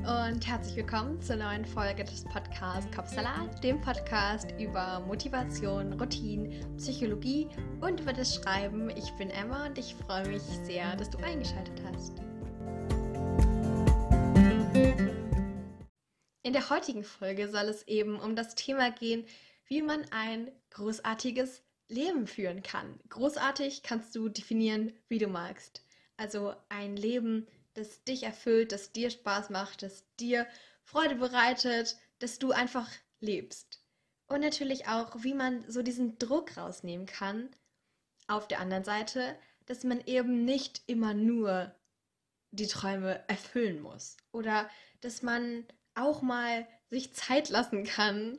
Und herzlich willkommen zur neuen Folge des Podcasts Kopfsalat, dem Podcast über Motivation, Routinen, Psychologie und über das Schreiben. Ich bin Emma und ich freue mich sehr, dass du eingeschaltet hast. In der heutigen Folge soll es eben um das Thema gehen, wie man ein großartiges Leben führen kann. Großartig kannst du definieren, wie du magst. Also ein Leben, das dich erfüllt, das dir Spaß macht, das dir Freude bereitet, dass du einfach lebst. Und natürlich auch, wie man so diesen Druck rausnehmen kann. Auf der anderen Seite, dass man eben nicht immer nur die Träume erfüllen muss. Oder dass man auch mal sich Zeit lassen kann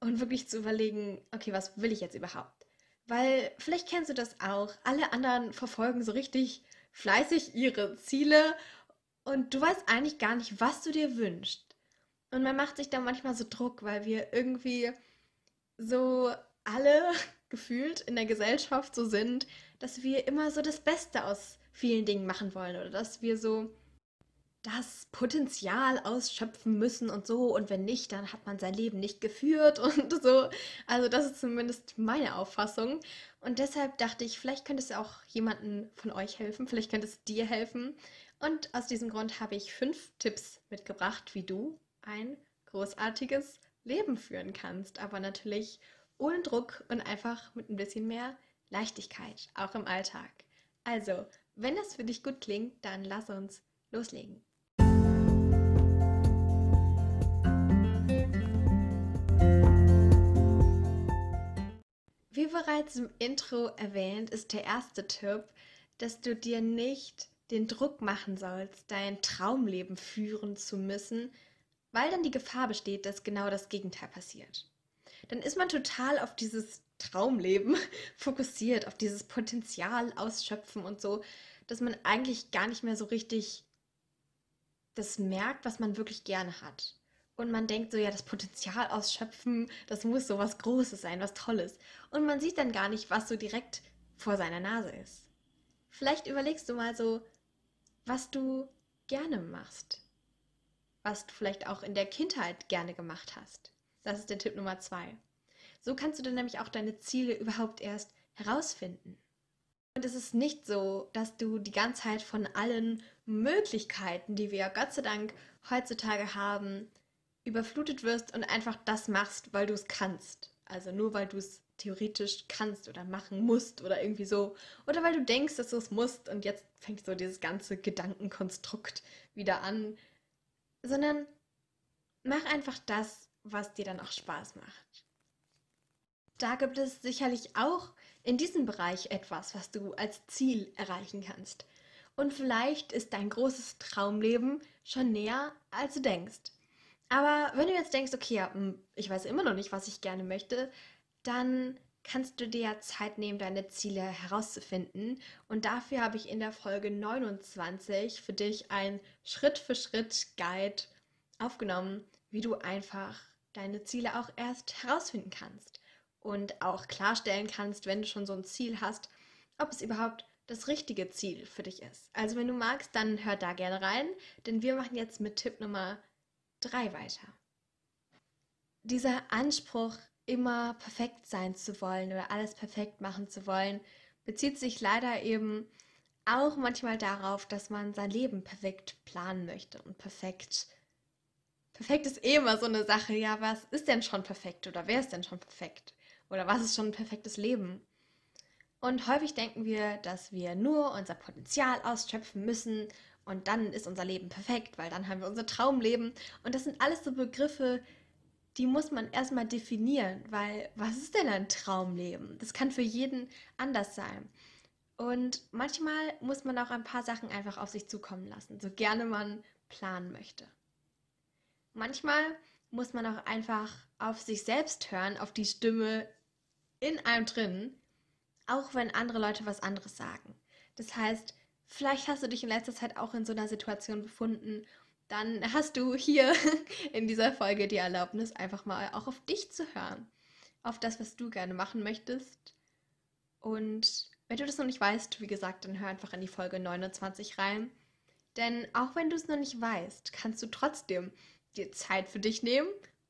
und wirklich zu überlegen, okay, was will ich jetzt überhaupt? Weil vielleicht kennst du das auch. Alle anderen verfolgen so richtig fleißig ihre Ziele und du weißt eigentlich gar nicht, was du dir wünschst. Und man macht sich da manchmal so Druck, weil wir irgendwie so alle gefühlt in der Gesellschaft so sind, dass wir immer so das Beste aus vielen Dingen machen wollen oder dass wir so das Potenzial ausschöpfen müssen und so und wenn nicht, dann hat man sein Leben nicht geführt und so. Also das ist zumindest meine Auffassung und deshalb dachte ich, vielleicht könnte es auch jemanden von euch helfen, vielleicht könnte es dir helfen und aus diesem Grund habe ich fünf Tipps mitgebracht, wie du ein großartiges Leben führen kannst, aber natürlich ohne Druck und einfach mit ein bisschen mehr Leichtigkeit, auch im Alltag. Also, wenn das für dich gut klingt, dann lass uns loslegen. Bereits im Intro erwähnt, ist der erste Tipp, dass du dir nicht den Druck machen sollst, dein Traumleben führen zu müssen, weil dann die Gefahr besteht, dass genau das Gegenteil passiert. Dann ist man total auf dieses Traumleben fokussiert, auf dieses Potenzial ausschöpfen und so, dass man eigentlich gar nicht mehr so richtig das merkt, was man wirklich gerne hat. Und man denkt so, ja, das Potenzial ausschöpfen, das muss so was Großes sein, was Tolles. Und man sieht dann gar nicht, was so direkt vor seiner Nase ist. Vielleicht überlegst du mal so, was du gerne machst. Was du vielleicht auch in der Kindheit gerne gemacht hast. Das ist der Tipp Nummer zwei. So kannst du dann nämlich auch deine Ziele überhaupt erst herausfinden. Und es ist nicht so, dass du die ganze Zeit von allen Möglichkeiten, die wir Gott sei Dank heutzutage haben, überflutet wirst und einfach das machst, weil du es kannst. Also nur weil du es theoretisch kannst oder machen musst oder irgendwie so. Oder weil du denkst, dass du es musst und jetzt fängt so dieses ganze Gedankenkonstrukt wieder an. Sondern mach einfach das, was dir dann auch Spaß macht. Da gibt es sicherlich auch in diesem Bereich etwas, was du als Ziel erreichen kannst. Und vielleicht ist dein großes Traumleben schon näher, als du denkst. Aber wenn du jetzt denkst, okay, hm, ich weiß immer noch nicht, was ich gerne möchte, dann kannst du dir ja Zeit nehmen, deine Ziele herauszufinden. Und dafür habe ich in der Folge 29 für dich ein Schritt-für-Schritt-Guide aufgenommen, wie du einfach deine Ziele auch erst herausfinden kannst. Und auch klarstellen kannst, wenn du schon so ein Ziel hast, ob es überhaupt das richtige Ziel für dich ist. Also wenn du magst, dann hör da gerne rein, denn wir machen jetzt mit Tipp Nummer 3 weiter. Dieser Anspruch, immer perfekt sein zu wollen oder alles perfekt machen zu wollen, bezieht sich leider eben auch manchmal darauf, dass man sein Leben perfekt planen möchte und perfekt. Perfekt ist eh immer so eine Sache. Ja, was ist denn schon perfekt oder wer ist denn schon perfekt? Oder was ist schon ein perfektes Leben? Und häufig denken wir, dass wir nur unser Potenzial ausschöpfen müssen und dann ist unser Leben perfekt, weil dann haben wir unser Traumleben. Und das sind alles so Begriffe, die muss man erstmal definieren, weil was ist denn ein Traumleben? Das kann für jeden anders sein. Und manchmal muss man auch ein paar Sachen einfach auf sich zukommen lassen, so gerne man planen möchte. Manchmal muss man auch einfach auf sich selbst hören, auf die Stimme in einem drin, auch wenn andere Leute was anderes sagen. Das heißt, vielleicht hast du dich in letzter Zeit auch in so einer Situation befunden, dann hast du hier in dieser Folge die Erlaubnis, einfach mal auch auf dich zu hören. Auf das, was du gerne machen möchtest. Und wenn du das noch nicht weißt, wie gesagt, dann hör einfach in die Folge 29 rein. Denn auch wenn du es noch nicht weißt, kannst du trotzdem dir Zeit für dich nehmen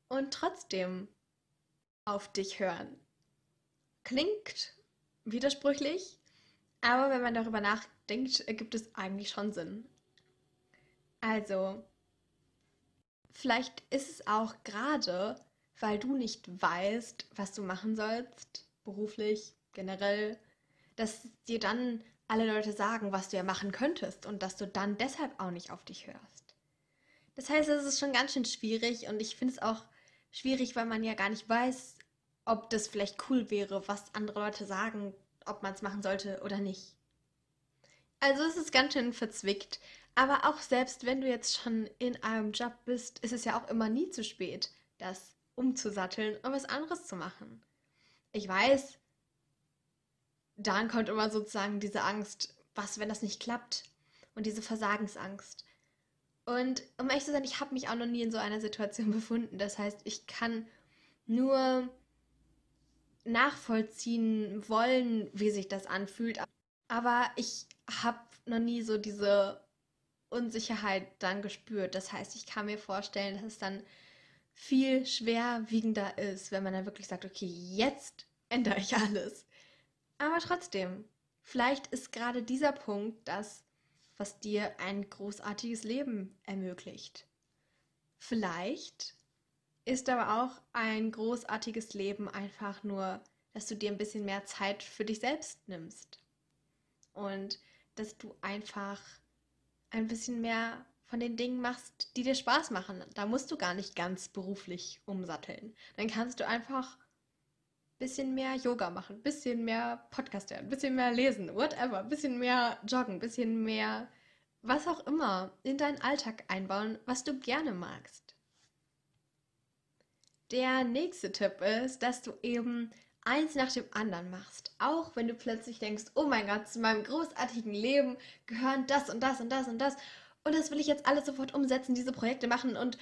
und trotzdem auf dich hören. Klingt widersprüchlich, aber wenn man darüber nachdenkt, ergibt es eigentlich schon Sinn. Also, vielleicht ist es auch gerade, weil du nicht weißt, was du machen sollst, beruflich, generell, dass dir dann alle Leute sagen, was du ja machen könntest und dass du dann deshalb auch nicht auf dich hörst. Das heißt, es ist schon ganz schön schwierig und ich finde es auch schwierig, weil man ja gar nicht weiß, ob das vielleicht cool wäre, was andere Leute sagen, ob man es machen sollte oder nicht. Also es ist ganz schön verzwickt, aber auch selbst wenn du jetzt schon in einem Job bist, ist es ja auch immer nie zu spät, das umzusatteln und was anderes zu machen. Ich weiß, dann kommt immer sozusagen diese Angst, was, wenn das nicht klappt? Und diese Versagensangst. Und um ehrlich zu sein, ich habe mich auch noch nie in so einer Situation befunden. Das heißt, ich kann nur nachvollziehen wollen, wie sich das anfühlt. Aber ich habe noch nie so diese Unsicherheit dann gespürt. Das heißt, ich kann mir vorstellen, dass es dann viel schwerwiegender ist, wenn man dann wirklich sagt, okay, jetzt ändere ich alles. Aber trotzdem, vielleicht ist gerade dieser Punkt das, was dir ein großartiges Leben ermöglicht. Vielleicht ist aber auch ein großartiges Leben einfach nur, dass du dir ein bisschen mehr Zeit für dich selbst nimmst. Und dass du einfach ein bisschen mehr von den Dingen machst, die dir Spaß machen. Da musst du gar nicht ganz beruflich umsatteln. Dann kannst du einfach bisschen mehr Yoga machen, bisschen mehr Podcast hören, bisschen mehr lesen, whatever, bisschen mehr joggen, bisschen mehr was auch immer in deinen Alltag einbauen, was du gerne magst. Der nächste Tipp ist, dass du eben eins nach dem anderen machst. Auch wenn du plötzlich denkst, oh mein Gott, zu meinem großartigen Leben gehören das und das und das und das. Und das will ich jetzt alles sofort umsetzen, diese Projekte machen und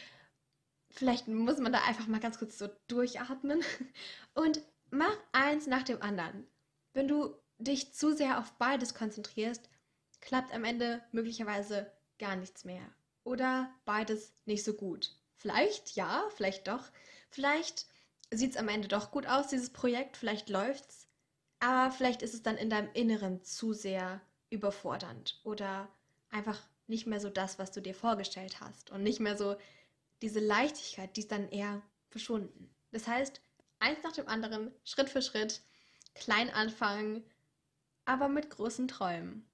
vielleicht muss man da einfach mal ganz kurz so durchatmen und mach eins nach dem anderen. Wenn du dich zu sehr auf beides konzentrierst, klappt am Ende möglicherweise gar nichts mehr. Oder beides nicht so gut. Vielleicht ja, vielleicht doch. Vielleicht sieht es am Ende doch gut aus, dieses Projekt, vielleicht läuft's. Aber vielleicht ist es dann in deinem Inneren zu sehr überfordernd oder einfach nicht mehr so das, was du dir vorgestellt hast und nicht mehr so diese Leichtigkeit, die ist dann eher verschwunden. Das heißt, eins nach dem anderen, Schritt für Schritt, klein anfangen, aber mit großen Träumen.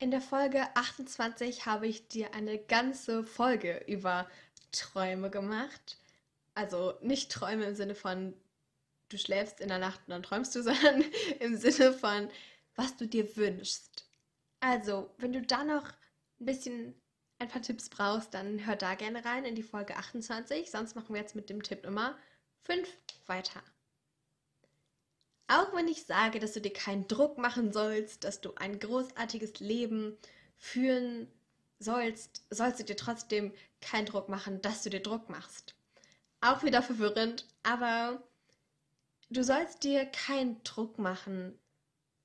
In der Folge 28 habe ich dir eine ganze Folge über Träume gemacht. Also nicht Träume im Sinne von, du schläfst in der Nacht und dann träumst du, sondern im Sinne von, was du dir wünschst. Also, wenn du da noch ein bisschen ein paar Tipps brauchst, dann hör da gerne rein in die Folge 28. Sonst machen wir jetzt mit dem Tipp Nummer 5 weiter. Auch wenn ich sage, dass du dir keinen Druck machen sollst, dass du ein großartiges Leben führen sollst, sollst du dir trotzdem keinen Druck machen, dass du dir Druck machst. Auch wieder verwirrend, aber du sollst dir keinen Druck machen,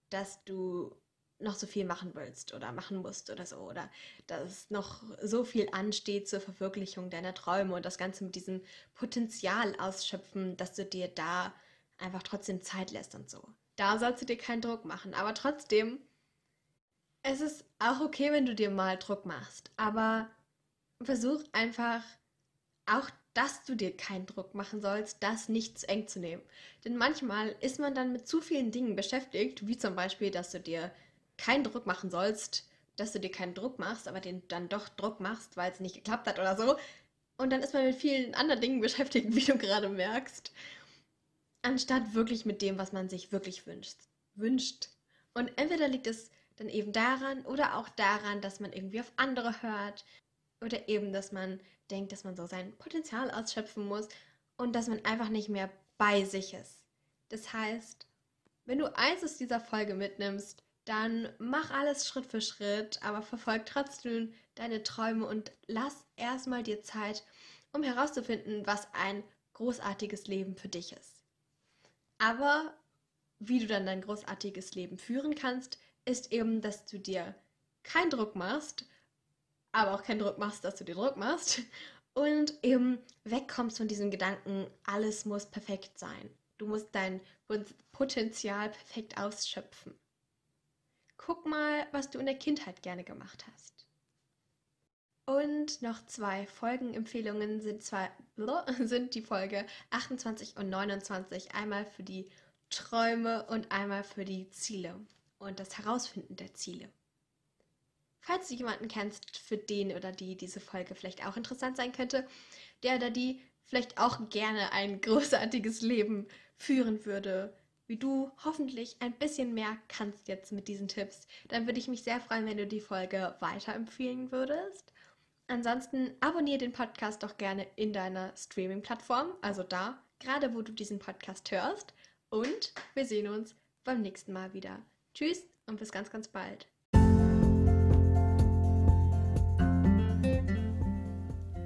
dass du noch so viel machen willst oder machen musst oder so oder dass noch so viel ansteht zur Verwirklichung deiner Träume und das Ganze mit diesem Potenzial ausschöpfen, dass du dir da einfach trotzdem Zeit lässt und so. Da sollst du dir keinen Druck machen, aber trotzdem, es ist auch okay, wenn du dir mal Druck machst, aber versuch einfach auch dass du dir keinen Druck machen sollst, das nicht zu eng zu nehmen. Denn manchmal ist man dann mit zu vielen Dingen beschäftigt, wie zum Beispiel, dass du dir keinen Druck machen sollst, dass du dir keinen Druck machst, aber den dann doch Druck machst, weil es nicht geklappt hat oder so. Und dann ist man mit vielen anderen Dingen beschäftigt, wie du gerade merkst, anstatt wirklich mit dem, was man sich wirklich wünscht. wünscht. Und entweder liegt es dann eben daran oder auch daran, dass man irgendwie auf andere hört oder eben, dass man denkt, dass man so sein Potenzial ausschöpfen muss und dass man einfach nicht mehr bei sich ist. Das heißt, wenn du eins aus dieser Folge mitnimmst, dann mach alles Schritt für Schritt, aber verfolg trotzdem deine Träume und lass erstmal dir Zeit, um herauszufinden, was ein großartiges Leben für dich ist. Aber wie du dann dein großartiges Leben führen kannst, ist eben, dass du dir keinen Druck machst, aber auch keinen Druck machst, dass du dir Druck machst und eben wegkommst von diesem Gedanken, alles muss perfekt sein. Du musst dein Potenzial perfekt ausschöpfen. Guck mal, was du in der Kindheit gerne gemacht hast. Und noch zwei Folgenempfehlungen sind, zwei, sind die Folge 28 und 29. Einmal für die Träume und einmal für die Ziele und das Herausfinden der Ziele. Falls du jemanden kennst, für den oder die diese Folge vielleicht auch interessant sein könnte, der oder die vielleicht auch gerne ein großartiges Leben führen würde, wie du hoffentlich ein bisschen mehr kannst jetzt mit diesen Tipps, dann würde ich mich sehr freuen, wenn du die Folge weiterempfehlen würdest. Ansonsten abonniere den Podcast doch gerne in deiner Streaming-Plattform, also da, gerade wo du diesen Podcast hörst. Und wir sehen uns beim nächsten Mal wieder. Tschüss und bis ganz, ganz bald.